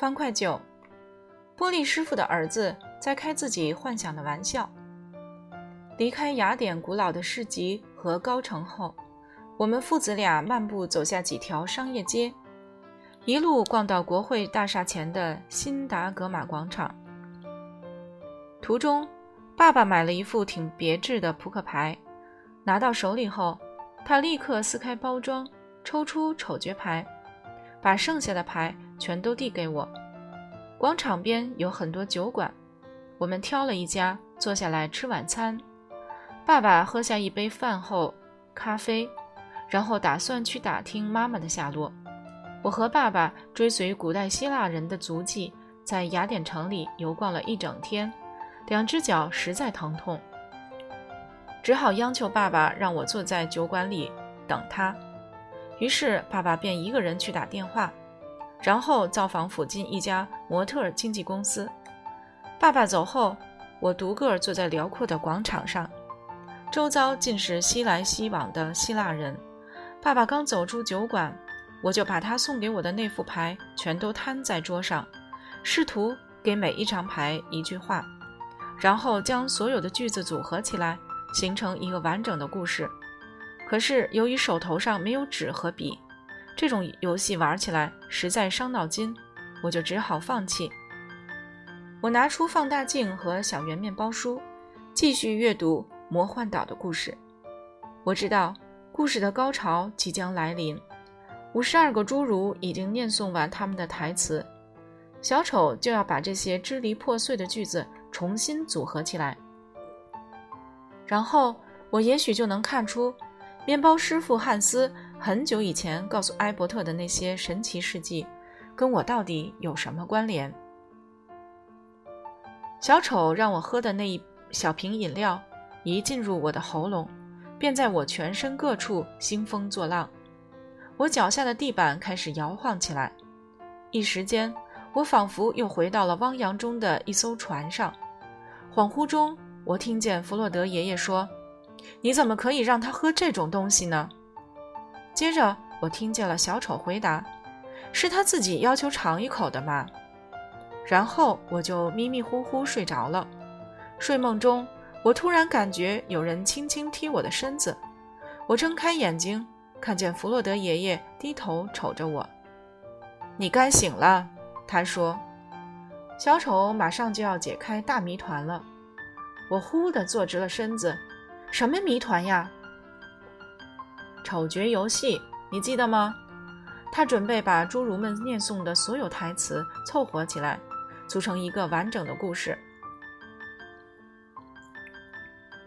方块九，玻璃师傅的儿子在开自己幻想的玩笑。离开雅典古老的市集和高城后，我们父子俩漫步走下几条商业街，一路逛到国会大厦前的辛达格玛广场。途中，爸爸买了一副挺别致的扑克牌，拿到手里后，他立刻撕开包装，抽出丑角牌，把剩下的牌全都递给我。广场边有很多酒馆，我们挑了一家坐下来吃晚餐。爸爸喝下一杯饭后咖啡，然后打算去打听妈妈的下落。我和爸爸追随古代希腊人的足迹，在雅典城里游逛了一整天，两只脚实在疼痛，只好央求爸爸让我坐在酒馆里等他。于是爸爸便一个人去打电话，然后造访附近一家模特经纪公司。爸爸走后，我独个儿坐在辽阔的广场上。周遭尽是西来西往的希腊人。爸爸刚走出酒馆，我就把他送给我的那副牌全都摊在桌上，试图给每一张牌一句话，然后将所有的句子组合起来，形成一个完整的故事。可是由于手头上没有纸和笔，这种游戏玩起来实在伤脑筋，我就只好放弃。我拿出放大镜和小圆面包书，继续阅读。魔幻岛的故事，我知道故事的高潮即将来临。五十二个侏儒已经念诵完他们的台词，小丑就要把这些支离破碎的句子重新组合起来。然后我也许就能看出，面包师傅汉斯很久以前告诉埃伯特的那些神奇事迹，跟我到底有什么关联？小丑让我喝的那一小瓶饮料。一进入我的喉咙，便在我全身各处兴风作浪。我脚下的地板开始摇晃起来，一时间，我仿佛又回到了汪洋中的一艘船上。恍惚中，我听见弗洛德爷爷说：“你怎么可以让他喝这种东西呢？”接着，我听见了小丑回答：“是他自己要求尝一口的嘛。”然后我就迷迷糊糊睡着了。睡梦中。我突然感觉有人轻轻踢我的身子，我睁开眼睛，看见弗洛德爷爷低头瞅着我。你该醒了，他说。小丑马上就要解开大谜团了。我忽地坐直了身子。什么谜团呀？丑角游戏，你记得吗？他准备把侏儒们念诵的所有台词凑合起来，组成一个完整的故事。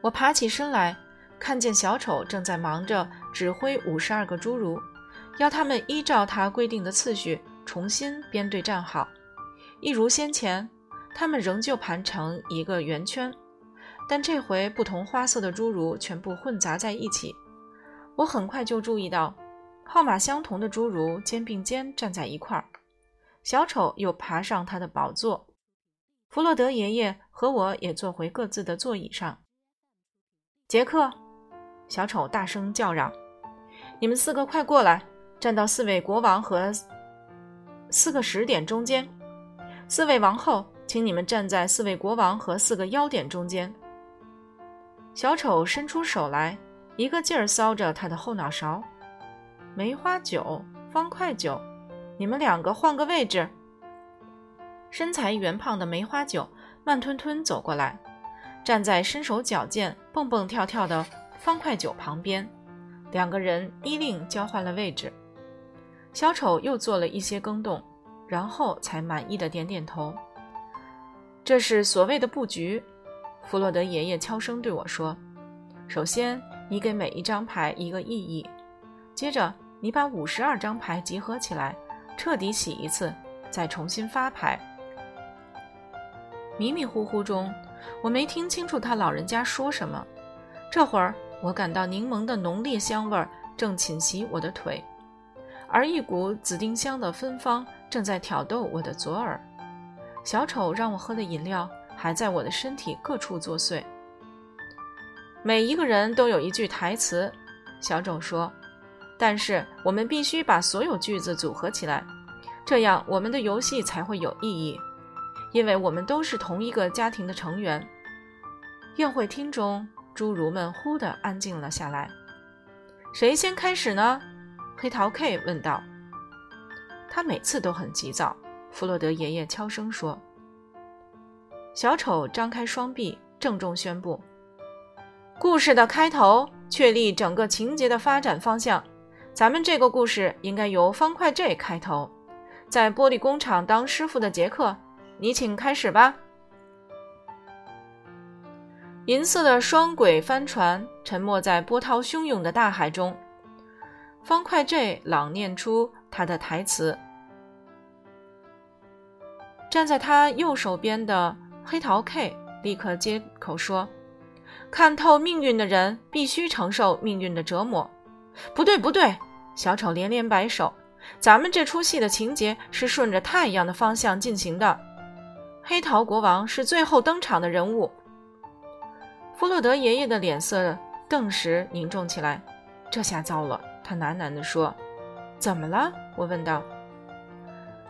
我爬起身来，看见小丑正在忙着指挥五十二个侏儒，要他们依照他规定的次序重新编队站好。一如先前，他们仍旧盘成一个圆圈，但这回不同花色的侏儒全部混杂在一起。我很快就注意到，号码相同的侏儒肩并肩站在一块儿。小丑又爬上他的宝座，弗洛德爷爷和我也坐回各自的座椅上。杰克，小丑大声叫嚷：“你们四个快过来，站到四位国王和四个十点中间。四位王后，请你们站在四位国王和四个幺点中间。”小丑伸出手来，一个劲儿搔着他的后脑勺。梅花九，方块九，你们两个换个位置。身材圆胖的梅花九慢吞吞走过来。站在身手矫健、蹦蹦跳跳的方块九旁边，两个人依令交换了位置。小丑又做了一些更动，然后才满意的点点头。这是所谓的布局，弗洛德爷爷悄声对我说：“首先，你给每一张牌一个意义；接着，你把五十二张牌集合起来，彻底洗一次，再重新发牌。”迷迷糊糊中。我没听清楚他老人家说什么。这会儿，我感到柠檬的浓烈香味正侵袭我的腿，而一股紫丁香的芬芳正在挑逗我的左耳。小丑让我喝的饮料还在我的身体各处作祟。每一个人都有一句台词，小丑说，但是我们必须把所有句子组合起来，这样我们的游戏才会有意义，因为我们都是同一个家庭的成员。宴会厅中，侏儒们忽地安静了下来。谁先开始呢？黑桃 K 问道。他每次都很急躁。弗洛德爷爷悄声说。小丑张开双臂，郑重宣布：“故事的开头，确立整个情节的发展方向。咱们这个故事应该由方块 J 开头。在玻璃工厂当师傅的杰克，你请开始吧。”银色的双轨帆船沉没在波涛汹涌的大海中。方块 J 朗念出他的台词。站在他右手边的黑桃 K 立刻接口说：“看透命运的人必须承受命运的折磨。”不对，不对！小丑连连摆手：“咱们这出戏的情节是顺着太阳的方向进行的。黑桃国王是最后登场的人物。”弗洛德爷爷的脸色顿时凝重起来。这下糟了，他喃喃地说：“怎么了？”我问道。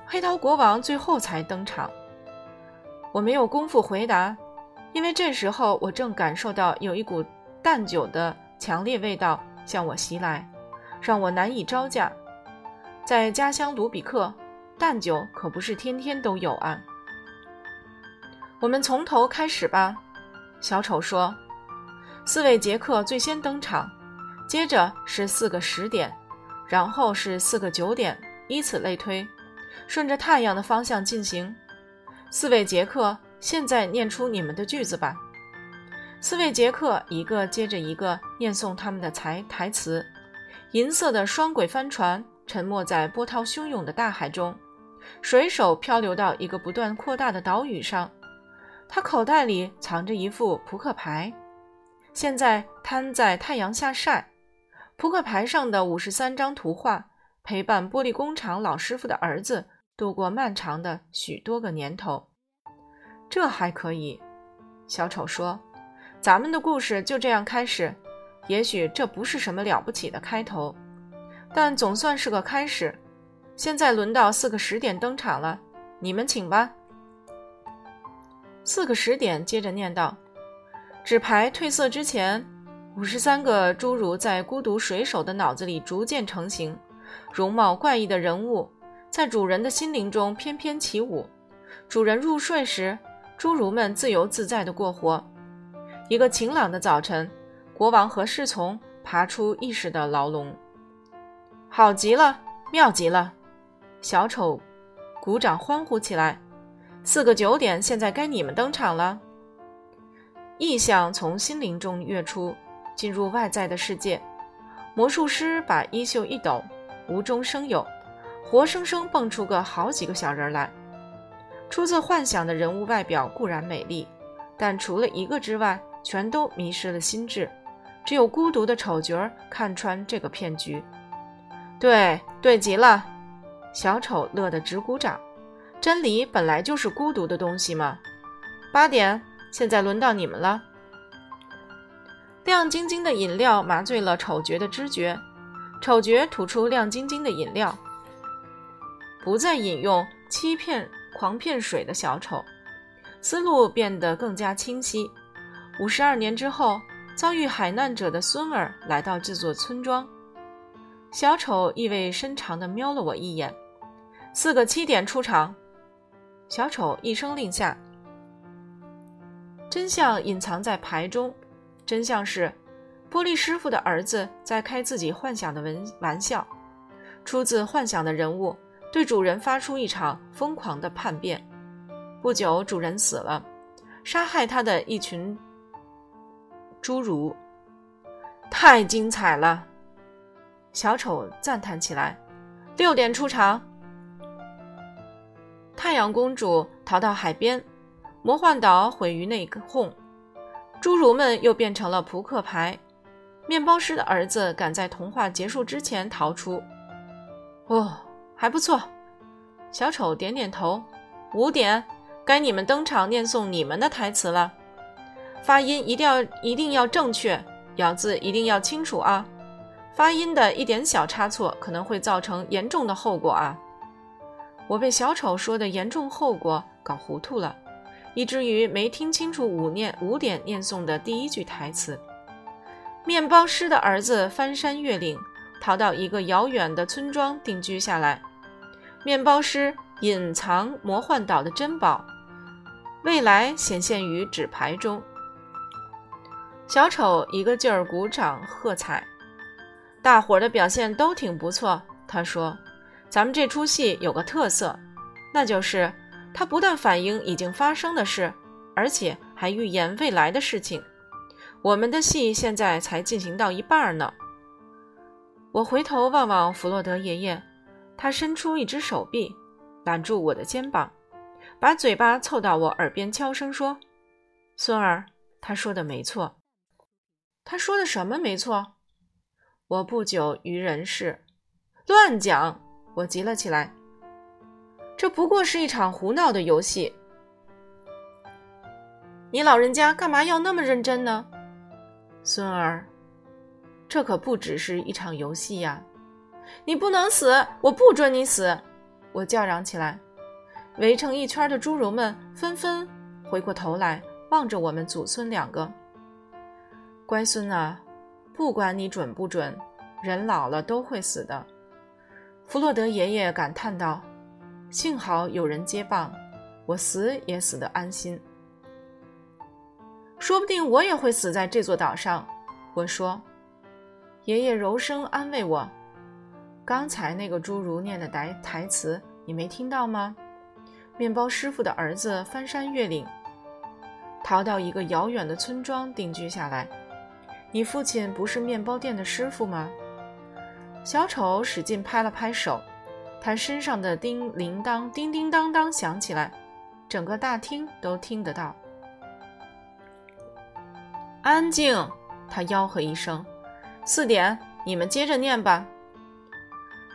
黑桃国王最后才登场。我没有功夫回答，因为这时候我正感受到有一股淡酒的强烈味道向我袭来，让我难以招架。在家乡卢比克，淡酒可不是天天都有啊。我们从头开始吧。小丑说：“四位杰克最先登场，接着是四个十点，然后是四个九点，以此类推，顺着太阳的方向进行。四位杰克，现在念出你们的句子吧。”四位杰克一个接着一个念诵他们的台台词。银色的双轨帆船沉没在波涛汹涌的大海中，水手漂流到一个不断扩大的岛屿上。他口袋里藏着一副扑克牌，现在摊在太阳下晒。扑克牌上的五十三张图画陪伴玻璃工厂老师傅的儿子度过漫长的许多个年头。这还可以，小丑说：“咱们的故事就这样开始。也许这不是什么了不起的开头，但总算是个开始。现在轮到四个十点登场了，你们请吧。”四个十点，接着念道：“纸牌褪色之前，五十三个侏儒在孤独水手的脑子里逐渐成型，容貌怪异的人物在主人的心灵中翩翩起舞。主人入睡时，侏儒们自由自在地过活。一个晴朗的早晨，国王和侍从爬出意识的牢笼。好极了，妙极了！小丑鼓掌欢呼起来。”四个九点，现在该你们登场了。意象从心灵中跃出，进入外在的世界。魔术师把衣袖一抖，无中生有，活生生蹦出个好几个小人来。出自幻想的人物外表固然美丽，但除了一个之外，全都迷失了心智。只有孤独的丑角儿看穿这个骗局。对，对极了！小丑乐得直鼓掌。真理本来就是孤独的东西嘛。八点，现在轮到你们了。亮晶晶的饮料麻醉了丑角的知觉，丑角吐出亮晶晶的饮料，不再饮用欺骗狂骗水的小丑，思路变得更加清晰。五十二年之后，遭遇海难者的孙儿来到这座村庄，小丑意味深长地瞄了我一眼。四个七点出场。小丑一声令下，真相隐藏在牌中。真相是，玻璃师傅的儿子在开自己幻想的玩玩笑。出自幻想的人物对主人发出一场疯狂的叛变。不久，主人死了，杀害他的一群侏儒。太精彩了！小丑赞叹起来。六点出场。太阳公主逃到海边，魔幻岛毁于内讧，侏儒们又变成了扑克牌。面包师的儿子赶在童话结束之前逃出。哦，还不错。小丑点点头。五点，该你们登场念诵你们的台词了。发音一定要一定要正确，咬字一定要清楚啊！发音的一点小差错可能会造成严重的后果啊！我被小丑说的严重后果搞糊涂了，以至于没听清楚五念五点念诵的第一句台词。面包师的儿子翻山越岭，逃到一个遥远的村庄定居下来。面包师隐藏魔幻岛的珍宝，未来显现于纸牌中。小丑一个劲儿鼓掌喝彩，大伙儿的表现都挺不错。他说：“咱们这出戏有个特色，那就是它不但反映已经发生的事，而且还预言未来的事情。我们的戏现在才进行到一半呢。”我回头望望弗洛德爷爷，他伸出一只手臂揽住我的肩膀，把嘴巴凑到我耳边悄声说：“孙儿，他说的没错。”他说的什么没错？我不久于人世，乱讲！我急了起来。这不过是一场胡闹的游戏。你老人家干嘛要那么认真呢？孙儿，这可不只是一场游戏呀！你不能死，我不准你死！我叫嚷起来。围成一圈的侏儒们纷纷回过头来望着我们祖孙两个。乖孙啊，不管你准不准，人老了都会死的。弗洛德爷爷感叹道：“幸好有人接棒，我死也死得安心。说不定我也会死在这座岛上。”我说。爷爷柔声安慰我：“刚才那个侏儒念的台台词，你没听到吗？面包师傅的儿子翻山越岭，逃到一个遥远的村庄定居下来。”你父亲不是面包店的师傅吗？小丑使劲拍了拍手，他身上的叮铃铛叮叮当当响起来，整个大厅都听得到。安静！他吆喝一声：“四点，你们接着念吧。”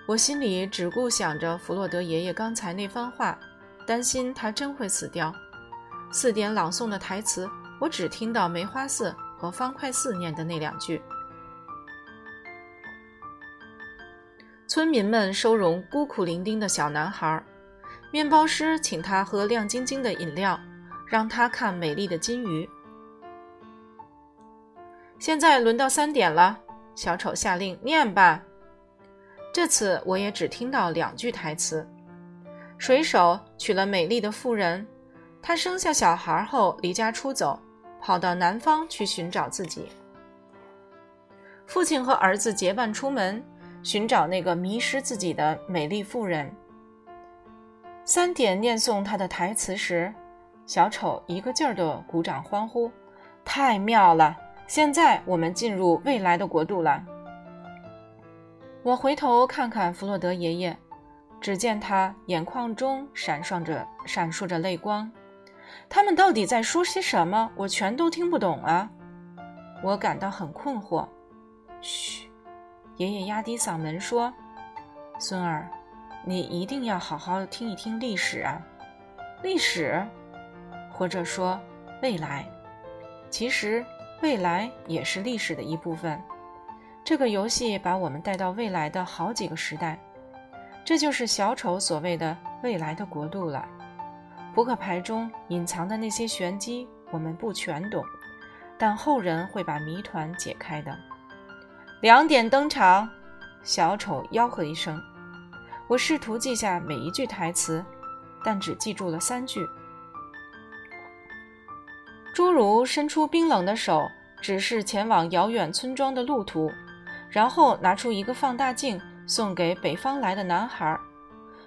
我心里只顾想着弗洛德爷爷刚才那番话，担心他真会死掉。四点朗诵的台词，我只听到梅花四。和方块四念的那两句。村民们收容孤苦伶仃的小男孩，面包师请他喝亮晶晶的饮料，让他看美丽的金鱼。现在轮到三点了，小丑下令念吧。这次我也只听到两句台词：水手娶了美丽的妇人，他生下小孩后离家出走。跑到南方去寻找自己。父亲和儿子结伴出门，寻找那个迷失自己的美丽妇人。三点念诵他的台词时，小丑一个劲儿地鼓掌欢呼：“太妙了！现在我们进入未来的国度了。”我回头看看弗洛德爷爷，只见他眼眶中闪烁着闪烁着泪光。他们到底在说些什么？我全都听不懂啊！我感到很困惑。嘘，爷爷压低嗓门说：“孙儿，你一定要好好听一听历史啊，历史，或者说未来。其实未来也是历史的一部分。这个游戏把我们带到未来的好几个时代，这就是小丑所谓的未来的国度了。”扑克牌中隐藏的那些玄机，我们不全懂，但后人会把谜团解开的。两点登场，小丑吆喝一声。我试图记下每一句台词，但只记住了三句。侏儒伸出冰冷的手，指示前往遥远村庄的路途，然后拿出一个放大镜，送给北方来的男孩。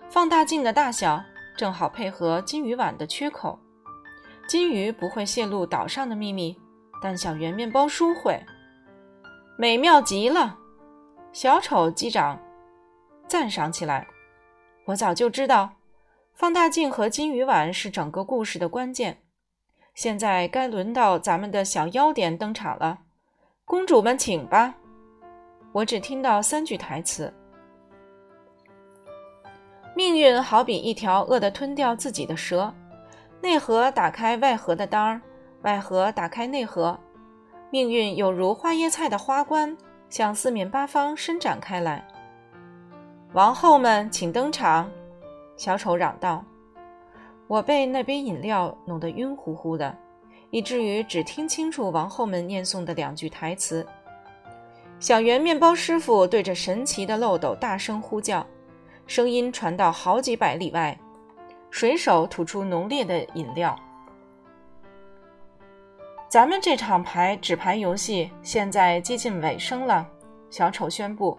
放大镜的大小。正好配合金鱼碗的缺口，金鱼不会泄露岛上的秘密，但小圆面包叔会。美妙极了，小丑机长赞赏起来。我早就知道，放大镜和金鱼碗是整个故事的关键。现在该轮到咱们的小妖点登场了，公主们请吧。我只听到三句台词。命运好比一条饿得吞掉自己的蛇，内核打开外核的裆，外核打开内核。命运有如花椰菜的花冠，向四面八方伸展开来。王后们，请登场！小丑嚷道：“我被那杯饮料弄得晕乎乎的，以至于只听清楚王后们念诵的两句台词。”小圆面包师傅对着神奇的漏斗大声呼叫，声音传到好几百里外。水手吐出浓烈的饮料。咱们这场牌纸牌游戏现在接近尾声了，小丑宣布：“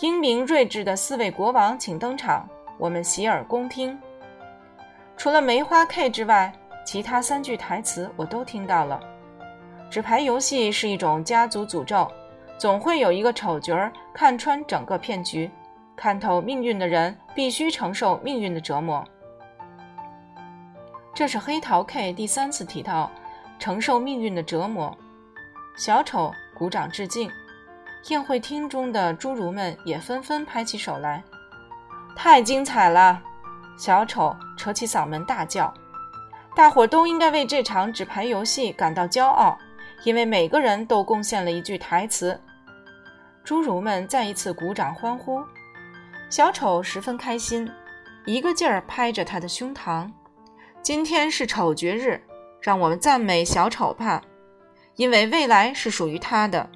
英明睿智的四位国王，请登场，我们洗耳恭听。”除了梅花 K 之外，其他三句台词我都听到了。纸牌游戏是一种家族诅咒，总会有一个丑角儿看穿整个骗局，看透命运的人必须承受命运的折磨。这是黑桃 K 第三次提到承受命运的折磨，小丑鼓掌致敬，宴会厅中的侏儒们也纷纷拍起手来。太精彩了！小丑扯起嗓门大叫：“大伙都应该为这场纸牌游戏感到骄傲，因为每个人都贡献了一句台词。”侏儒们再一次鼓掌欢呼，小丑十分开心，一个劲儿拍着他的胸膛。今天是丑角日，让我们赞美小丑吧，因为未来是属于他的。